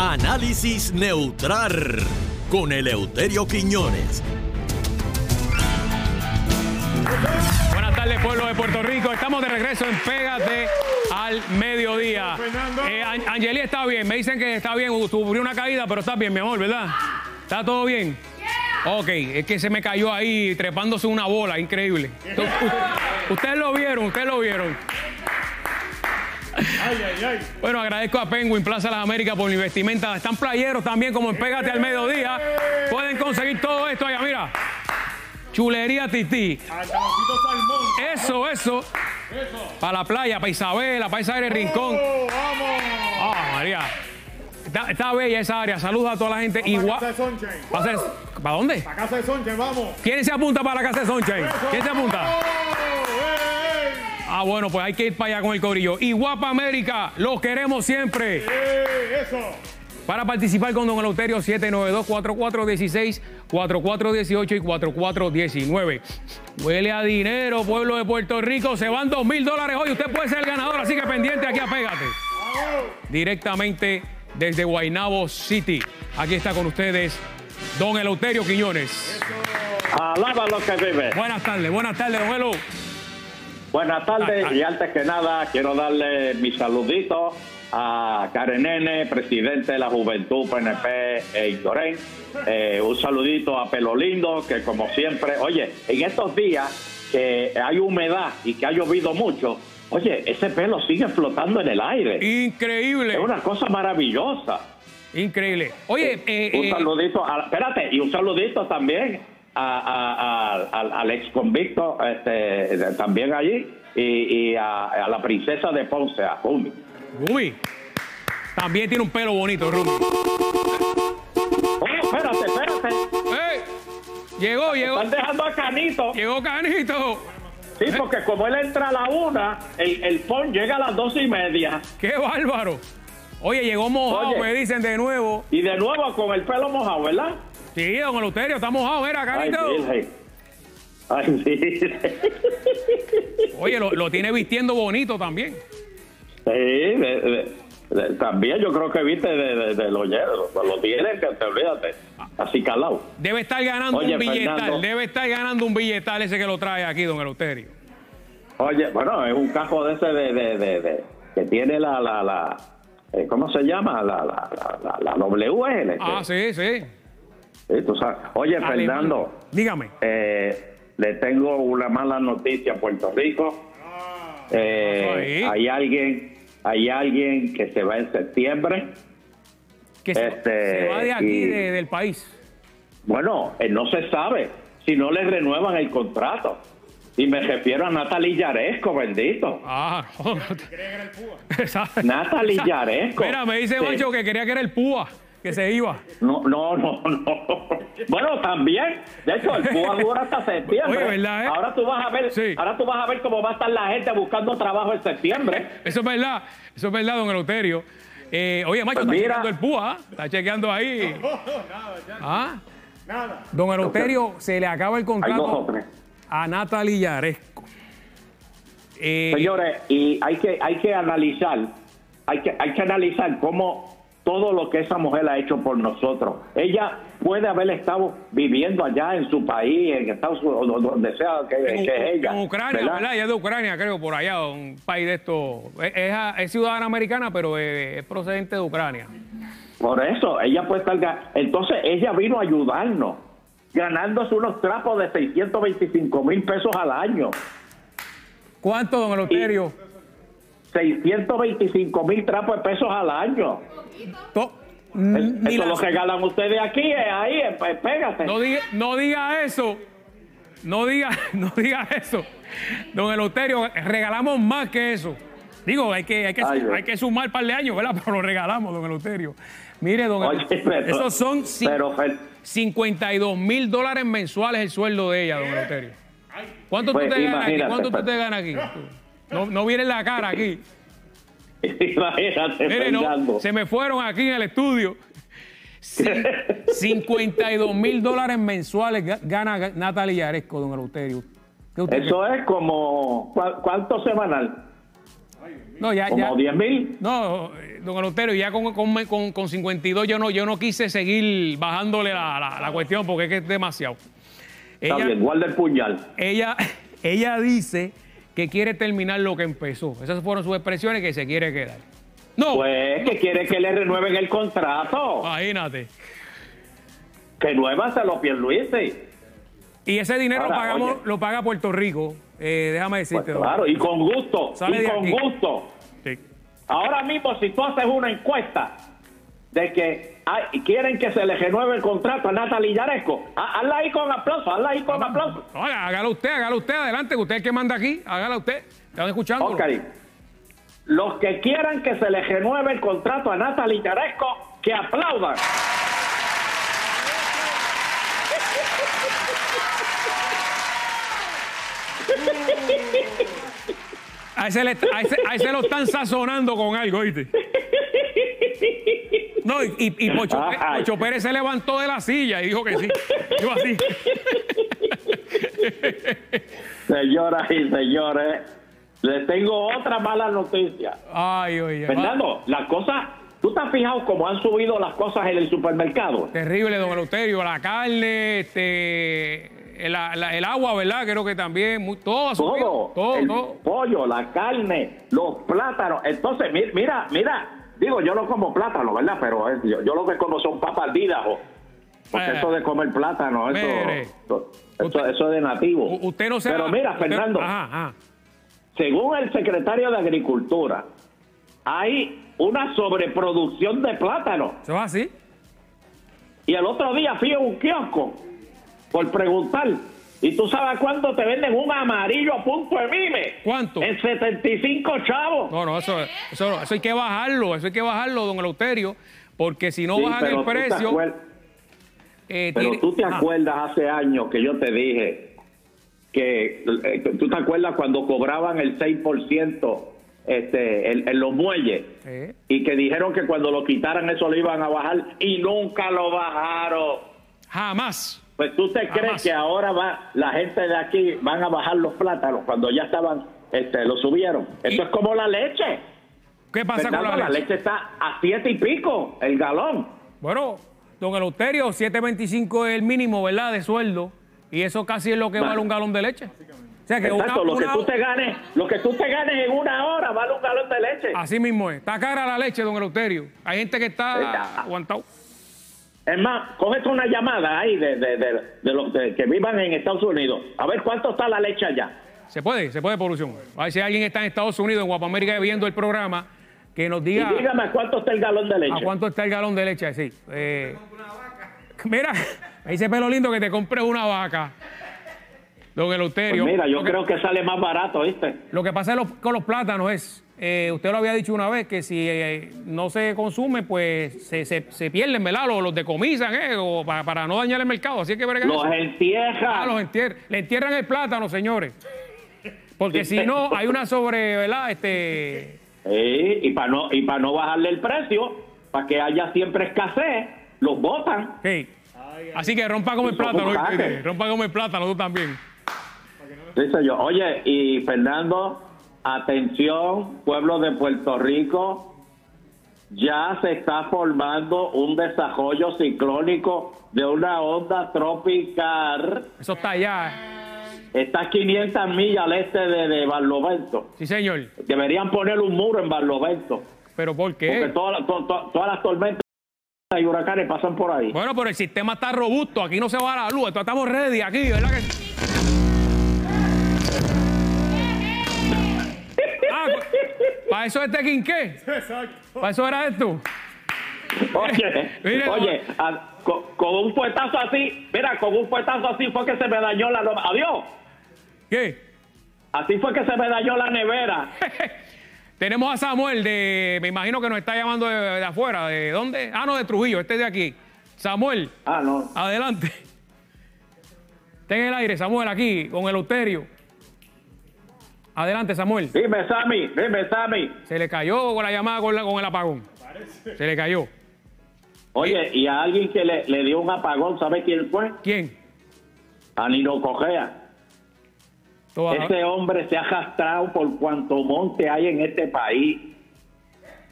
Análisis neutral con Eleuterio Quiñones. Buenas tardes, pueblo de Puerto Rico. Estamos de regreso en Pégate al mediodía. Eh, Angeli está bien. Me dicen que está bien. Sufrió una caída, pero está bien, mi amor, ¿verdad? ¿Está todo bien? Ok, es que se me cayó ahí trepándose una bola, increíble. Ustedes lo vieron, ustedes lo vieron. Bueno, agradezco a Penguin Plaza Las Américas por la investimenta. Están playeros también, como en Pégate al mediodía. Pueden conseguir todo esto allá, mira. Chulería Tití. Eso, eso. Para la playa, para Isabela, para esa área de Rincón. Ah, María. Está, está bella esa área. Saludos a toda la gente. Igual. Casa de Sunshine. ¿Va a ser- ¿Para dónde? La casa de Sunshine, vamos. ¿Quién se apunta para la casa de Sunshine? ¿Quién se apunta? ¡Oh, ey, Ah, bueno, pues hay que ir para allá con el corillo. Y Guapa América, los queremos siempre. ¡Ey, eso! Para participar con Don Eleuterio, 792-4416, 4418 y 4419. Huele a dinero, pueblo de Puerto Rico. Se van dos mil dólares hoy. Usted puede ser el ganador, así que pendiente aquí a Pégate. Directamente desde Guaynabo City. Aquí está con ustedes Don Eleuterio Quiñones. Alaba lo que vive. Buenas tardes, buenas tardes, Don Elu. Buenas tardes y antes que nada quiero darle mi saludito a Karen Nene, presidente de la Juventud PNP e. Eh, un saludito a Pelo Lindo, que como siempre, oye, en estos días que hay humedad y que ha llovido mucho, oye, ese pelo sigue flotando en el aire. Increíble, Es una cosa maravillosa. increíble. Oye, eh, un eh, saludito, a, espérate, y un saludito también a- a- a- al, al ex convicto este, también allí y, y a, la princesa de Ponce, a Jumi. Rumi. También tiene un pelo bonito, Rumi. Oh, espérate, espérate. ¡Ey! Llegó, llegó. Están dejando a Canito. Llegó Canito. Sí, porque como él entra a la una, el, el PON llega a las dos y media. ¡Qué bárbaro! Oye, llegó mojado, Oye. me dicen de nuevo. Y de nuevo con el pelo mojado, ¿verdad? Sí, don Eleuterio, está mojado, mira, Ay, Canito. Virgen. Ay, sí. Oye, lo, lo tiene vistiendo bonito también. Sí, de- de- de- también yo creo que viste de, los hierros, lo tienen que te olvídate, así calado. Debe estar ganando Oye, un billetal, Fernando. debe estar ganando un billetal ese que lo trae aquí, don Eleuterio. Oye, bueno, es un cajo de ese de, de, de, de- que tiene la, la, la eh, ¿cómo se llama? La, la, la, la, WL. Ah, sí, sí. Sí, tú sabes. Oye, Alemán. Fernando, Dígame. eh, le tengo una mala noticia a Puerto Rico. Eh, Ahí. hay alguien, hay alguien que se va en septiembre. Que se, Este, se va de aquí, y- de- del país. Bueno, eh, no se sabe si no le renuevan el contrato. Y me refiero a Natalie Yaresco, bendito. Ah. Natalie. Yaresco. Mira, me dice Sí. Mancho que quería que era el púa, que se iba. No, no, no, no. Bueno, también. De hecho, el PUA dura hasta septiembre. Oye, ¿verdad, eh? Ahora tú vas a ver, Sí. ahora tú vas a ver cómo va a estar la gente buscando trabajo en septiembre. Eso es verdad, eso es verdad, don Eleuterio. Eh, oye, Macho, Pues está mira. chequeando el púa, ¿ah? está chequeando ahí. ¿Ah? Nada. Don Eleuterio, se le acaba el Hay dos o contrato tres. A Natalie Yaresco. Eh, Señores, y hay que, hay que analizar, hay que, hay que analizar cómo todo lo que esa mujer ha hecho por nosotros. Ella puede haber estado viviendo allá en su país, en Estados Unidos, donde sea que, en, que ella. en Ucrania, ¿verdad? Ella es de Ucrania, creo, por allá, un país de estos. Es, es- es ciudadana americana, pero es, es procedente de Ucrania. Por eso, ella puede estar... Entonces, ella vino a ayudarnos, ganándose unos trapos de 625 mil pesos al año. ¿Cuánto, don Eleuterio? 625 mil trapos de pesos al año. To- Eso la- lo regalan ustedes aquí, eh, ahí, eh, pues, pégate. no, diga, no diga eso. No diga, no diga eso. Don Eleuterio, regalamos más que eso. Digo, hay que, hay que, Ay, hay que sumar un par de años, ¿verdad? Pero lo regalamos, don Eleuterio. Mire, don Oye, Eleuterio, pero- esos son pero, 52 mil dólares mensuales el sueldo de ella, don Eleuterio. ¿Cuánto Pues, tú te ganas aquí? ¿Cuánto tú te ganas aquí? No, no viene la cara aquí. Imagínate, Mire, no, Fernando. se me fueron aquí en el estudio. Cin- 52 mil dólares mensuales ga- gana Natalia Yaresco, don Eleuterio. ¿Qué usted Eso es como, ¿cu- ¿cuánto semanal? No, ya, ya. Como 10 mil. No, don Eleuterio, ya con, con, con- con 52 yo no, yo no quise seguir bajándole la, la- la cuestión porque es que es demasiado. Está Ella, bien, guarda el puñal. ella, ella dice que quiere terminar lo que empezó. Esas fueron sus expresiones que se quiere quedar. No, Pues que quiere que le renueven el contrato. imagínate. Que nuévaselo, Pierluisi. Y ese dinero Ahora, lo, pagamos, oye. lo paga Puerto Rico. Eh, déjame Pues decirte. claro, y con gusto. Sale y con aquí. gusto. Sí. Ahora mismo, si tú haces una encuesta de que hay- quieren que se le renueve el contrato a Natalie Yaresco, ha- hazla ahí con aplauso, hazla ahí con aplauso. Haga- hágalo usted, hágalo usted, adelante, que usted es el que manda aquí, hágala usted. Están escuchando. Los que quieran que se le renueve el contrato a Natalie Yaresco, que aplaudan. A ese, le- a ese- a ese lo están sazonando con algo, ¿oíste? No, y, y- y Pocho, Pérez se levantó de la silla y dijo que sí. Dijo así. Señoras y señores, les tengo otra mala noticia. Ay, oye. Fernando, las cosas, ¿tú te has fijado cómo han subido las cosas en el supermercado? Terrible, don Eleuterio. La carne, este, el, la- el agua, ¿verdad? Creo que también. muy- todo. Todo, Todo, el todo. pollo, la carne, los plátanos. Entonces, mi- mira, mira, digo, yo no como plátano, ¿verdad? Pero yo, yo lo que como son papas dídajo. Porque Eh. eso de comer plátano, eso, Mire. eso, eso- Usted- eso es de nativo. Usted no se Pero mira, usted- Fernando, Ajá, ajá. según el secretario de Agricultura, hay una sobreproducción de plátano. ¿Se va así? Y el otro día fui a un kiosco por preguntar. ¿Y tú sabes cuánto te venden un amarillo a punto de mime? ¿Cuánto? En 75 chavos. No, no, eso, eso, eso hay que bajarlo, eso hay que bajarlo, don Eleuterio, porque si no Sí, bajan el precio. eh, Pero tiene- tú te acuerdas hace años que yo te dije que eh, tú te acuerdas cuando cobraban el 6% este, en, en los muelles y que dijeron que cuando lo quitaran eso lo iban a bajar y nunca lo bajaron. Jamás. Pues tú te crees Jamás. que ahora va la gente de aquí van a bajar los plátanos cuando ya estaban, este, lo subieron. Esto Y- es como la leche. ¿Qué pasa Fernando, con la leche? está a siete y pico el galón. Bueno, don Eleuterio, 7.25 es el mínimo, ¿verdad? De sueldo. Y eso casi es lo que Va. vale un galón de leche. O sea que Exacto, una- lo que tú te ganes, lo que tú te ganes en una hora vale un galón de leche. Así mismo es. Está cara la leche, don Eleuterio. Hay gente que está Está. aguantado. Es más, cógete una llamada ahí de, de, de, de los que vivan en Estados Unidos. A ver cuánto está la leche allá. Se puede, se puede, producción. A ver si alguien está en Estados Unidos, en Guapamérica, viendo el programa, que nos Y diga dígame a cuánto está el galón de leche. a cuánto está el galón de leche. Sí. Eh, mira, me dice pelo lindo que te compres una vaca. Don Pues Eleuterio. mira, yo que- creo que sale más barato, ¿viste? Lo que pasa los- con los plátanos es, eh, usted lo había dicho una vez, que si eh, no se consume, pues se, se- se pierden, ¿verdad? Los, los decomisan, ¿eh? O para, para no dañar el mercado. Así que Los entierran. Ah, los entier- le entierran el plátano, señores. Porque si no, hay una sobre, ¿verdad? Este, Sí, y para no, y para no bajarle el precio, para que haya siempre escasez, los botan. sí. Así que rompa como el plátano, rompa como el plátano tú también. Yo, oye, y Fernando, atención, pueblo de Puerto Rico, ya se está formando un desarrollo ciclónico de una onda tropical. Eso está allá. Está a 500 millas al este de, de Barlovento. Sí, señor. Deberían poner un muro en Barlovento, ¿Pero por porque qué? todas, to- to- todas las tormentas y huracanes pasan por ahí. Bueno, pero el sistema está robusto. Aquí no se va la luz. Entonces estamos ready aquí, ¿verdad que ¿para eso este quinqué? Exacto. ¿Para eso era esto? Oye, Mire, oye, a- con, con un puestazo así, mira, con un puestazo así fue que se me dañó la... no- Adiós. ¿Qué? Así fue que se me dañó la nevera. Tenemos a Samuel de, me imagino que nos está llamando de, de afuera. ¿De dónde? Ah, no, de Trujillo, este de aquí. Samuel, Ah, no. adelante. Ten el aire, Samuel, aquí, con el Euterio. Adelante, Samuel. Dime, Sammy, dime, Sammy. Se le cayó con la llamada con, la- con el apagón. Se le cayó. Oye, y a alguien que le, le dio un apagón, ¿sabe quién fue? ¿Quién? A Nino Cogea. Toda- Ese hombre se ha arrastrado por cuanto monte hay en este país.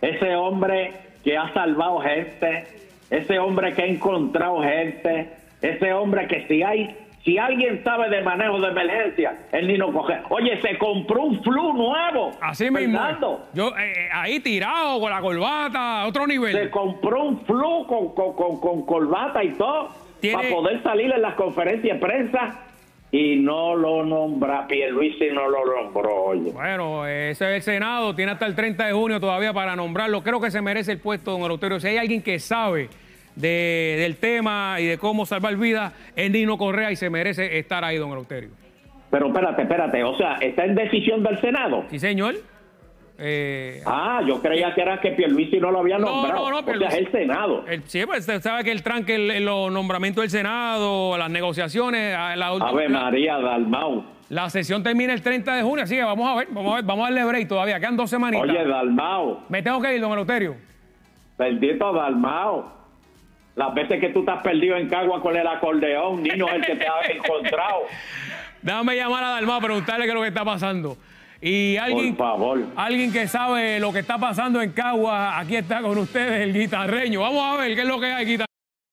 Ese hombre que ha salvado gente, ese hombre que ha encontrado gente, ese hombre que si hay, si alguien sabe de manejo de emergencia, él ni no coge. Oye, se compró un flu nuevo. Así mismo. Fernando. Yo eh, eh, ahí tirado con la corbata, otro Se nivel. compró un flu con, con, con, con corbata y todo Tiene- para poder salir en las conferencias de prensa y no lo nombra, Pierluisi no lo nombró, oye. Bueno, ese es el Senado, tiene hasta el 30 de junio todavía para nombrarlo. Creo que se merece el puesto, don Eleuterio. Si hay alguien que sabe de- del tema y de cómo salvar vidas, es Nino Correa y se merece estar ahí, don Eleuterio. Pero espérate, espérate, o sea, está en decisión del Senado. Sí, señor. Eh, Ah, yo creía que era que Pierluisi no lo había No, nombrado. no, no, o sea, Pierluisi- es el Senado. el- sí, pues usted sabe que el tranque, el- el- los nombramientos del Senado, las negociaciones, a- la, Ave la- María Dalmau. la sesión termina el 30 de junio, así que vamos a ver, vamos a ver, vamos a darle break todavía, quedan dos semanitas. Oye, Dalmau, Me tengo que ir, don Eleuterio. bendito Dalmau. Las veces que tú estás perdido en Cagua con el acordeón, Nino es el que te ha encontrado. Déjame llamar a Dalmau, preguntarle qué es lo que está pasando. Y alguien, Por favor. alguien que sabe lo que está pasando en Cagua, aquí está con ustedes el guitarreño. Vamos a ver qué es lo que hay, guitarreño.